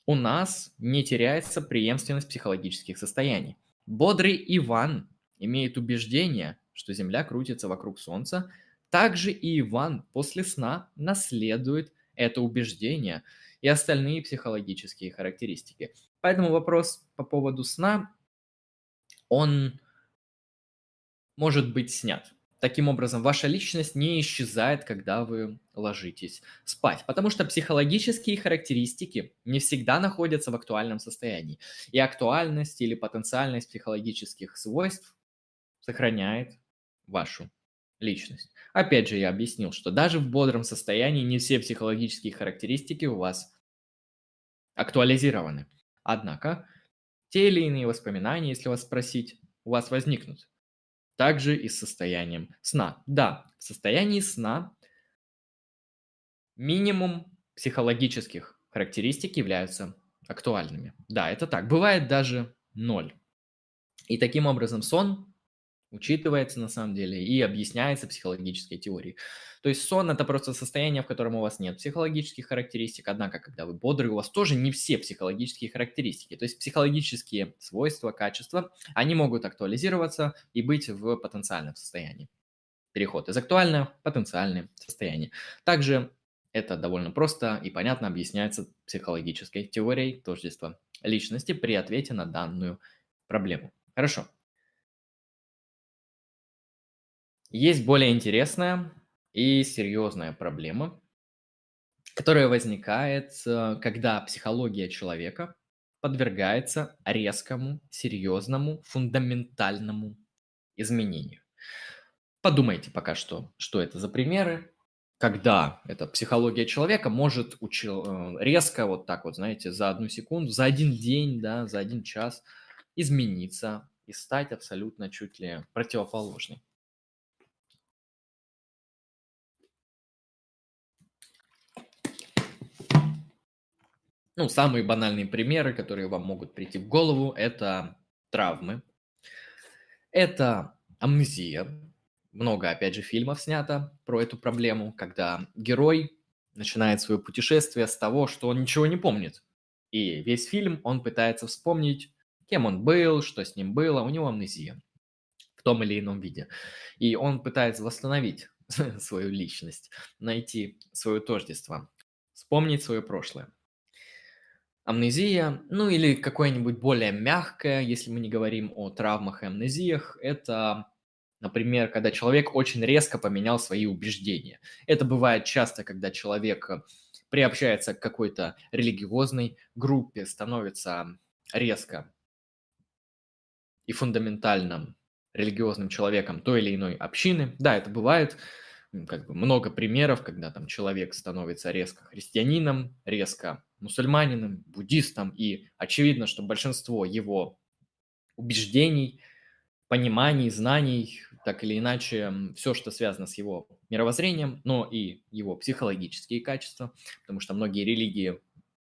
у нас не теряется преемственность психологических состояний. Бодрый Иван имеет убеждение, что Земля крутится вокруг Солнца, также и Иван после сна наследует это убеждение и остальные психологические характеристики. Поэтому вопрос по поводу сна, он может быть снят. Таким образом, ваша личность не исчезает, когда вы ложитесь спать, потому что психологические характеристики не всегда находятся в актуальном состоянии. И актуальность или потенциальность психологических свойств сохраняет вашу личность. Опять же, я объяснил, что даже в бодром состоянии не все психологические характеристики у вас актуализированы. Однако, те или иные воспоминания, если вас спросить, у вас возникнут также и с состоянием сна. Да, в состоянии сна минимум психологических характеристик являются актуальными. Да, это так. Бывает даже ноль. И таким образом сон учитывается на самом деле и объясняется психологической теорией. То есть сон – это просто состояние, в котором у вас нет психологических характеристик, однако, когда вы бодрый, у вас тоже не все психологические характеристики. То есть психологические свойства, качества, они могут актуализироваться и быть в потенциальном состоянии. Переход из актуального в потенциальное состояние. Также это довольно просто и понятно объясняется психологической теорией тождества личности при ответе на данную проблему. Хорошо. Есть более интересная и серьезная проблема, которая возникает, э, когда психология человека подвергается резкому, серьезному, фундаментальному изменению. Подумайте пока что, что это за примеры, когда эта психология человека может учил, э, резко, вот так вот, знаете, за одну секунду, за один день, да, за один час измениться и стать абсолютно чуть ли противоположной. Ну, самые банальные примеры, которые вам могут прийти в голову, это травмы, это амнезия. Много, опять же, фильмов снято про эту проблему, когда герой начинает свое путешествие с того, что он ничего не помнит. И весь фильм он пытается вспомнить, кем он был, что с ним было, у него амнезия в том или ином виде. И он пытается восстановить <laughs> свою личность, найти свое тождество, вспомнить свое прошлое амнезия, ну или какое-нибудь более мягкое, если мы не говорим о травмах и амнезиях, это, например, когда человек очень резко поменял свои убеждения. Это бывает часто, когда человек э, приобщается к какой-то религиозной группе, становится резко и фундаментальным религиозным человеком той или иной общины. Да, это бывает как бы много примеров, когда там человек становится резко христианином, резко мусульманином, буддистом, и очевидно, что большинство его убеждений, пониманий, знаний, так или иначе, все, что связано с его мировоззрением, но и его психологические качества, потому что многие религии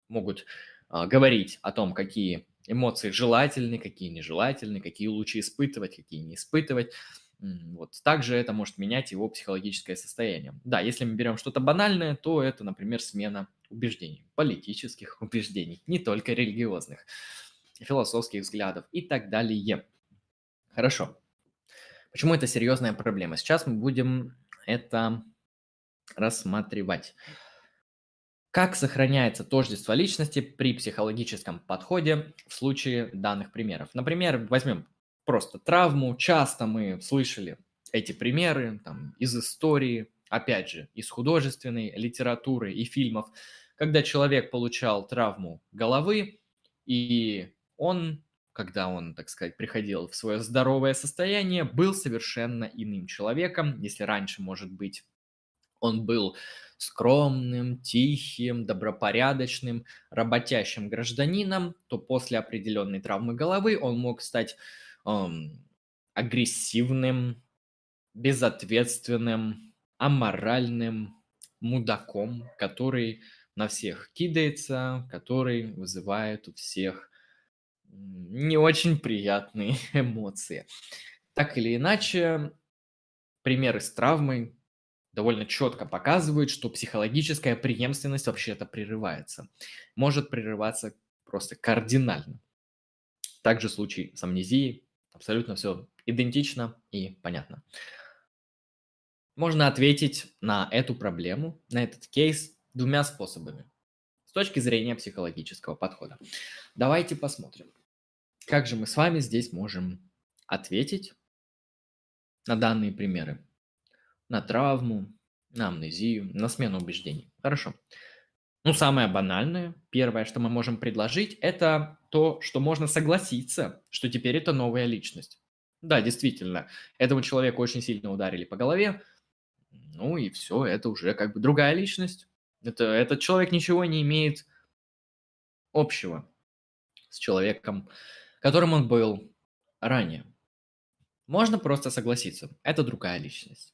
могут а, говорить о том, какие эмоции желательны, какие нежелательны, какие лучше испытывать, какие не испытывать. Вот. Также это может менять его психологическое состояние. Да, если мы берем что-то банальное, то это, например, смена убеждений, политических <laughs> убеждений, не только религиозных, философских взглядов и так далее. Хорошо. Почему это серьезная проблема? Сейчас мы будем это рассматривать. Как сохраняется тождество личности при психологическом подходе в случае данных примеров? Например, возьмем просто травму. Часто мы слышали эти примеры там, из истории, опять же, из художественной литературы и фильмов, когда человек получал травму головы, и он, когда он, так сказать, приходил в свое здоровое состояние, был совершенно иным человеком. Если раньше, может быть, он был скромным, тихим, добропорядочным, работящим гражданином, то после определенной травмы головы он мог стать эм, агрессивным, безответственным, аморальным мудаком, который на всех кидается, который вызывает у всех не очень приятные <laughs> эмоции. Так или иначе, примеры с травмой довольно четко показывают, что психологическая преемственность вообще-то прерывается. Может прерываться просто кардинально. Также случай с амнезией. Абсолютно все идентично и понятно. Можно ответить на эту проблему, на этот кейс двумя способами с точки зрения психологического подхода. Давайте посмотрим, как же мы с вами здесь можем ответить на данные примеры. На травму, на амнезию, на смену убеждений. Хорошо. Ну, самое банальное, первое, что мы можем предложить, это то, что можно согласиться, что теперь это новая личность. Да, действительно, этому человеку очень сильно ударили по голове, ну и все, это уже как бы другая личность. Это, этот человек ничего не имеет общего с человеком, которым он был ранее. Можно просто согласиться, это другая личность.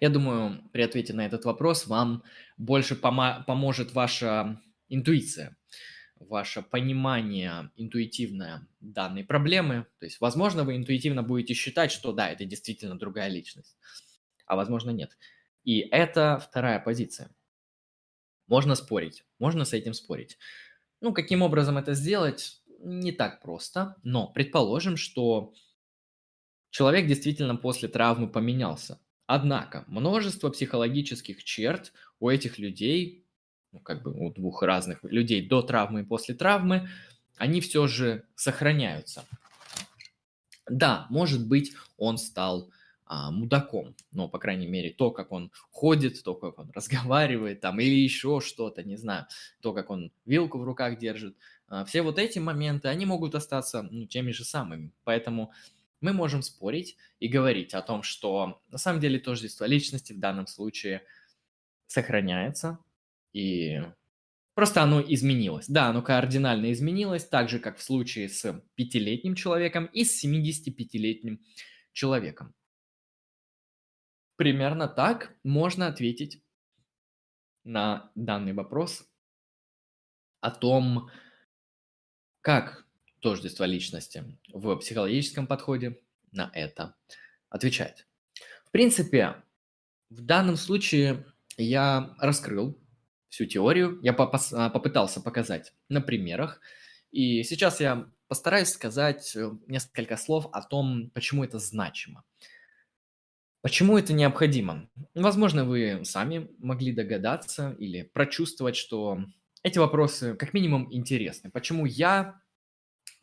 Я думаю, при ответе на этот вопрос вам больше помо- поможет ваша интуиция, ваше понимание интуитивное данной проблемы. То есть, возможно, вы интуитивно будете считать, что да, это действительно другая личность, а возможно нет. И это вторая позиция. Можно спорить, можно с этим спорить. Ну, каким образом это сделать, не так просто, но предположим, что человек действительно после травмы поменялся. Однако множество психологических черт у этих людей, ну, как бы у двух разных людей до травмы и после травмы, они все же сохраняются. Да, может быть, он стал а, мудаком, но, по крайней мере, то, как он ходит, то, как он <laughs> разговаривает там, или еще что-то, не знаю, то, как он вилку в руках держит, а, все вот эти моменты, они могут остаться ну, теми же самыми. Поэтому мы можем спорить и говорить о том, что на самом деле тождество личности в данном случае сохраняется, и просто оно изменилось. Да, оно кардинально изменилось, так же, как в случае с пятилетним человеком и с 75-летним человеком. Примерно так можно ответить на данный вопрос о том, как тождество личности в психологическом подходе на это отвечает. В принципе, в данном случае я раскрыл всю теорию, я а, попытался показать на примерах, и сейчас я постараюсь сказать э, несколько слов о том, почему это значимо. Почему это необходимо? Возможно, вы сами могли догадаться или прочувствовать, что эти вопросы как минимум интересны. Почему я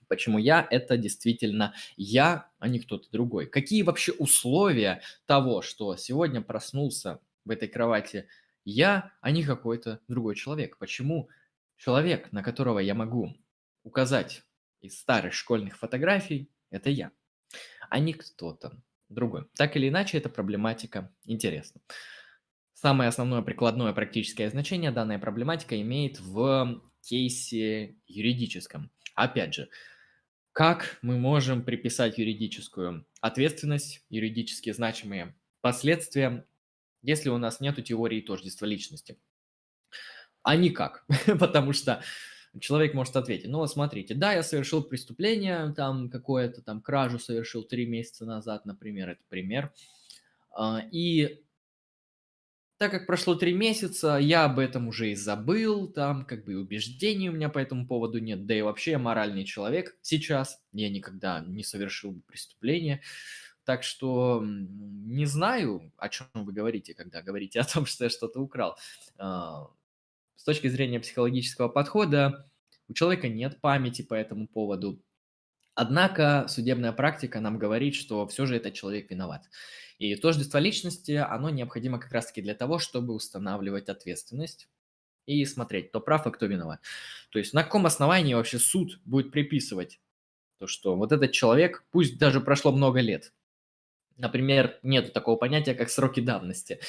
Почему я – это действительно я, а не кто-то другой. Какие вообще условия того, что сегодня проснулся в этой кровати я, а не какой-то другой человек? Почему человек, на которого я могу указать из старых школьных фотографий, это я, а не кто-то другой. Так или иначе, эта проблематика интересна. Самое основное прикладное практическое значение данная проблематика имеет в кейсе юридическом. Опять же, как мы можем приписать юридическую ответственность, юридически значимые последствия, если у нас нет теории тождества личности? А никак, <laughs> потому что человек может ответить, ну, смотрите, да, я совершил преступление, там какое-то там кражу совершил три месяца назад, например, это пример, а, и так как прошло три месяца, я об этом уже и забыл, там как бы убеждений у меня по этому поводу нет, да и вообще я моральный человек сейчас, я никогда не совершил преступление, так что не знаю, о чем вы говорите, когда говорите о том, что я что-то украл. С точки зрения психологического подхода, у человека нет памяти по этому поводу, Однако судебная практика нам говорит, что все же этот человек виноват. И тождество личности, оно необходимо как раз-таки для того, чтобы устанавливать ответственность и смотреть, кто прав, а кто виноват. То есть на каком основании вообще суд будет приписывать то, что вот этот человек, пусть даже прошло много лет, Например, нет такого понятия, как сроки давности.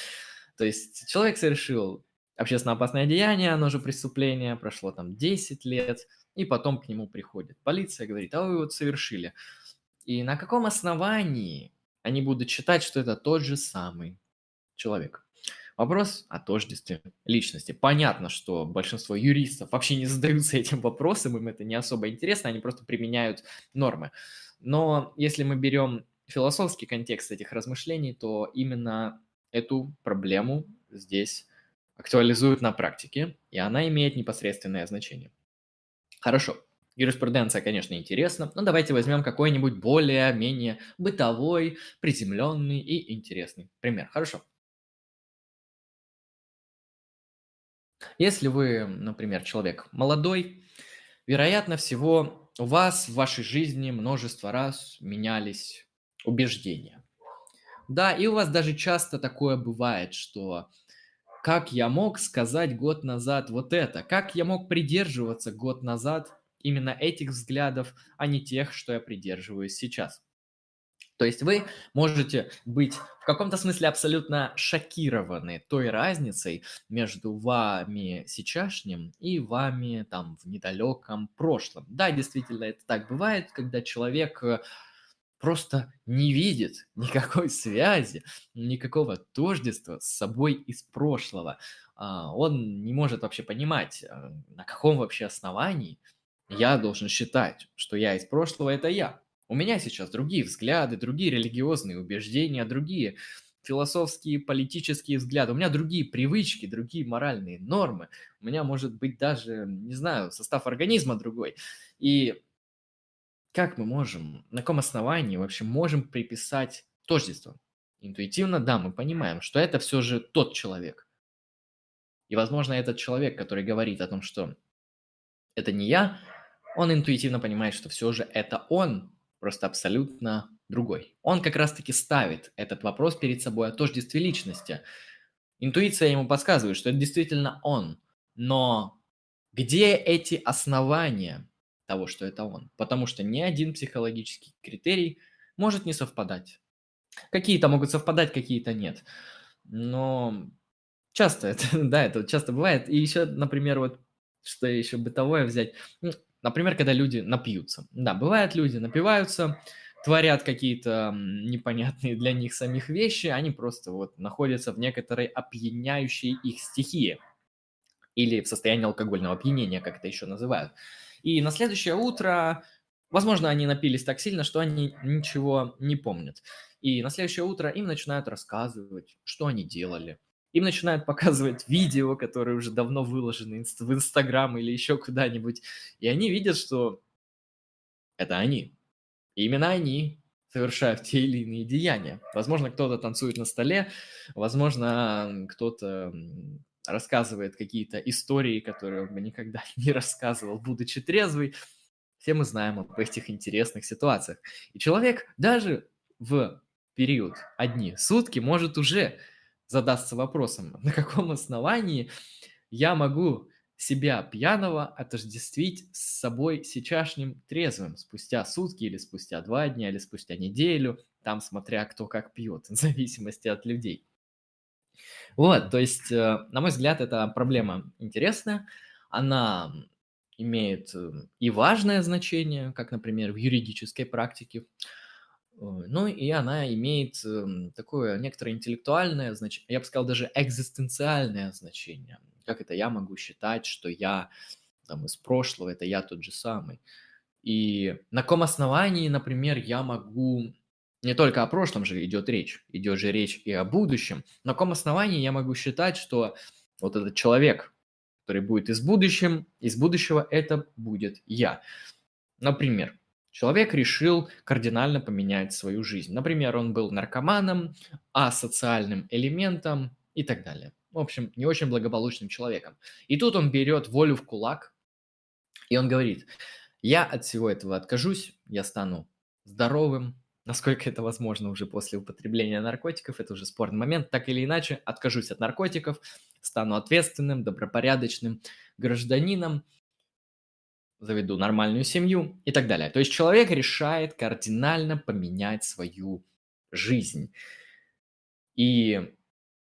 То есть человек совершил общественно опасное деяние, оно же преступление, прошло там 10 лет, и потом к нему приходит полиция, говорит, а вы вот совершили. И на каком основании они будут считать, что это тот же самый человек? Вопрос о тождестве личности. Понятно, что большинство юристов вообще не задаются <laughs> этим вопросом, им это не особо интересно, они просто применяют нормы. Но если мы берем философский контекст этих размышлений, то именно эту проблему здесь актуализуют на практике, и она имеет непосредственное значение. Хорошо. Юриспруденция, конечно, интересна, но давайте возьмем какой-нибудь более-менее бытовой, приземленный и интересный пример. Хорошо. Если вы, например, человек молодой, вероятно всего у вас в вашей жизни множество раз менялись убеждения. Да, и у вас даже часто такое бывает, что как я мог сказать год назад вот это? Как я мог придерживаться год назад именно этих взглядов, а не тех, что я придерживаюсь сейчас? То есть вы можете быть в каком-то смысле абсолютно шокированы той разницей между вами сейчасшним и вами там в недалеком прошлом. Да, действительно, это так бывает, когда человек э, просто не видит никакой <laughs> связи, никакого тождества с собой из прошлого. А, он не может вообще понимать, а, на каком вообще основании я должен считать, что я из прошлого – это я. У меня сейчас другие взгляды, другие религиозные убеждения, другие философские, политические взгляды, у меня другие привычки, другие моральные нормы, у меня может быть даже, не знаю, состав организма другой. И как мы можем, на каком основании вообще можем приписать тождество? Интуитивно, да, мы понимаем, что это все же тот человек. И, возможно, этот человек, который говорит о том, что это не я, он интуитивно понимает, что все же это он, просто абсолютно другой. Он как раз-таки ставит этот вопрос перед собой о тождестве личности. Интуиция ему подсказывает, что это действительно он. Но где эти основания? Того, что это он. Потому что ни один психологический критерий может не совпадать. Какие-то могут совпадать, какие-то нет. Но часто это, <laughs> да, это часто бывает. И еще, например, вот что еще бытовое взять. Например, когда люди напьются. Да, бывает, люди напиваются, творят какие-то непонятные для них самих вещи, они просто вот находятся в некоторой опьяняющей их стихии или в состоянии алкогольного опьянения, как это еще называют. И на следующее утро, возможно, они напились так сильно, что они ничего не помнят. И на следующее утро им начинают рассказывать, что они делали. Им начинают показывать <laughs> видео, которые уже давно выложены в Инстаграм или еще куда-нибудь. И они видят, что это они. И именно они совершают те или иные деяния. Возможно, кто-то танцует на столе, возможно, кто-то рассказывает какие-то истории, которые он бы никогда <laughs> не рассказывал, будучи трезвый. Все мы знаем об этих интересных ситуациях. И человек даже в период одни сутки может уже задаться вопросом, <laughs> на каком основании я могу себя пьяного отождествить с собой сейчасшним трезвым спустя сутки или спустя два дня или спустя неделю, там смотря кто как пьет, <laughs> в зависимости от людей. Вот, то есть, э, на мой взгляд, эта проблема интересная. Она имеет э, и важное значение, как, например, в юридической практике. Ну и она имеет эм, такое некоторое интеллектуальное значение, я бы сказал, даже экзистенциальное значение. Как это я могу считать, что я там, из прошлого, это я тот же самый. И на каком основании, например, я могу не только о прошлом же идет речь, идет же речь и о будущем. На каком основании я могу считать, что вот этот человек, который будет из будущем, из будущего, это будет я. Например, человек решил кардинально поменять свою жизнь. Например, он был наркоманом, асоциальным элементом и так далее. В общем, не очень благополучным человеком. И тут он берет волю в кулак, и он говорит, я от всего этого откажусь, я стану здоровым, Насколько это возможно уже после употребления наркотиков, это уже спорный момент. Так или иначе, откажусь от наркотиков, стану ответственным, добропорядочным гражданином, заведу нормальную семью и так далее. То есть человек решает кардинально поменять свою жизнь. И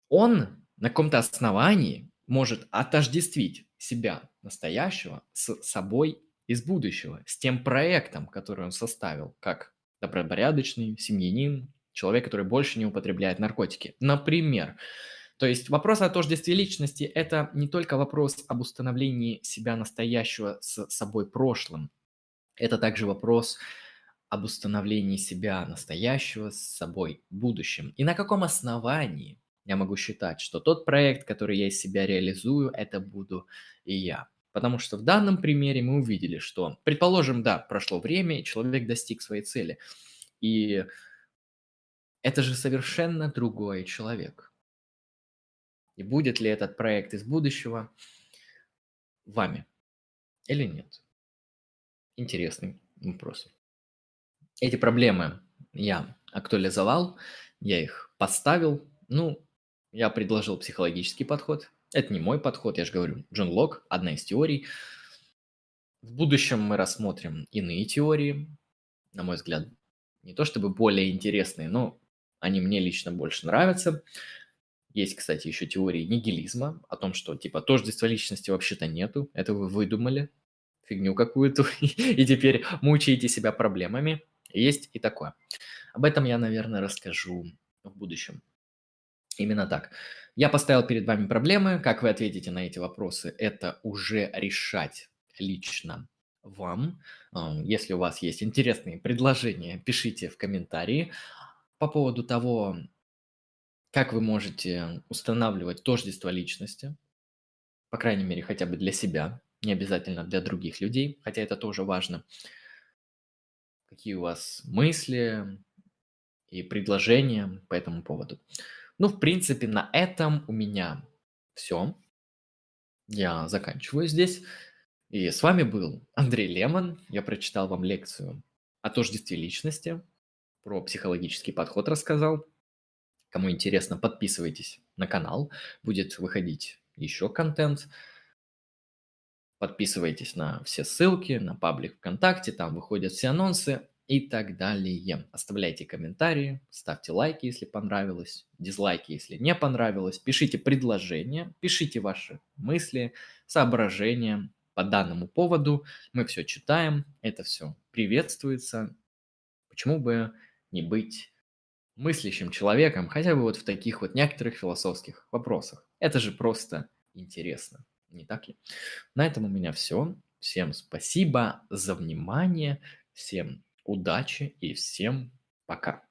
он на каком-то основании может отождествить себя настоящего с собой из будущего, с тем проектом, который он составил, как добропорядочный семьянин, человек, который больше не употребляет наркотики. Например, то есть вопрос о тождестве личности – это не только вопрос об установлении себя настоящего с собой прошлым, это также вопрос об установлении себя настоящего с собой будущим. И на каком основании я могу считать, что тот проект, который я из себя реализую, это буду и я. Потому что в данном примере мы увидели, что, предположим, да, прошло время, и человек достиг своей цели. И это же совершенно другой человек. И будет ли этот проект из будущего вами или нет? Интересный вопрос. Эти проблемы я актуализовал, я их поставил. Ну, я предложил психологический подход. Это не мой подход, я же говорю. Джон Лок, одна из теорий. В будущем мы рассмотрим иные теории, на мой взгляд, не то чтобы более интересные, но они мне лично больше нравятся. Есть, кстати, еще теории нигилизма, о том, что типа тождества личности вообще-то нету, это вы выдумали, фигню какую-то, <laughs> и теперь мучаете себя проблемами. Есть и такое. Об этом я, наверное, расскажу в будущем. Именно так. Я поставил перед вами проблемы. Как вы ответите на эти вопросы, это уже решать лично вам. Если у вас есть интересные предложения, пишите в комментарии по поводу того, как вы можете устанавливать тождество личности, по крайней мере, хотя бы для себя, не обязательно для других людей, хотя это тоже важно. Какие у вас мысли и предложения по этому поводу. Ну, в принципе, на этом у меня все. Я заканчиваю здесь. И с вами был Андрей Лемон. Я прочитал вам лекцию о тождестве личности, про психологический подход рассказал. Кому интересно, подписывайтесь на канал, будет выходить еще контент. Подписывайтесь на все ссылки, на паблик ВКонтакте, там выходят все анонсы и так далее. Оставляйте комментарии, ставьте лайки, если понравилось, дизлайки, если не понравилось, пишите предложения, пишите ваши мысли, соображения по данному поводу. Мы все читаем, это все приветствуется. Почему бы не быть мыслящим человеком, хотя бы вот в таких вот некоторых философских вопросах. Это же просто интересно, не так ли? На этом у меня все. Всем спасибо за внимание, всем удачи и всем пока.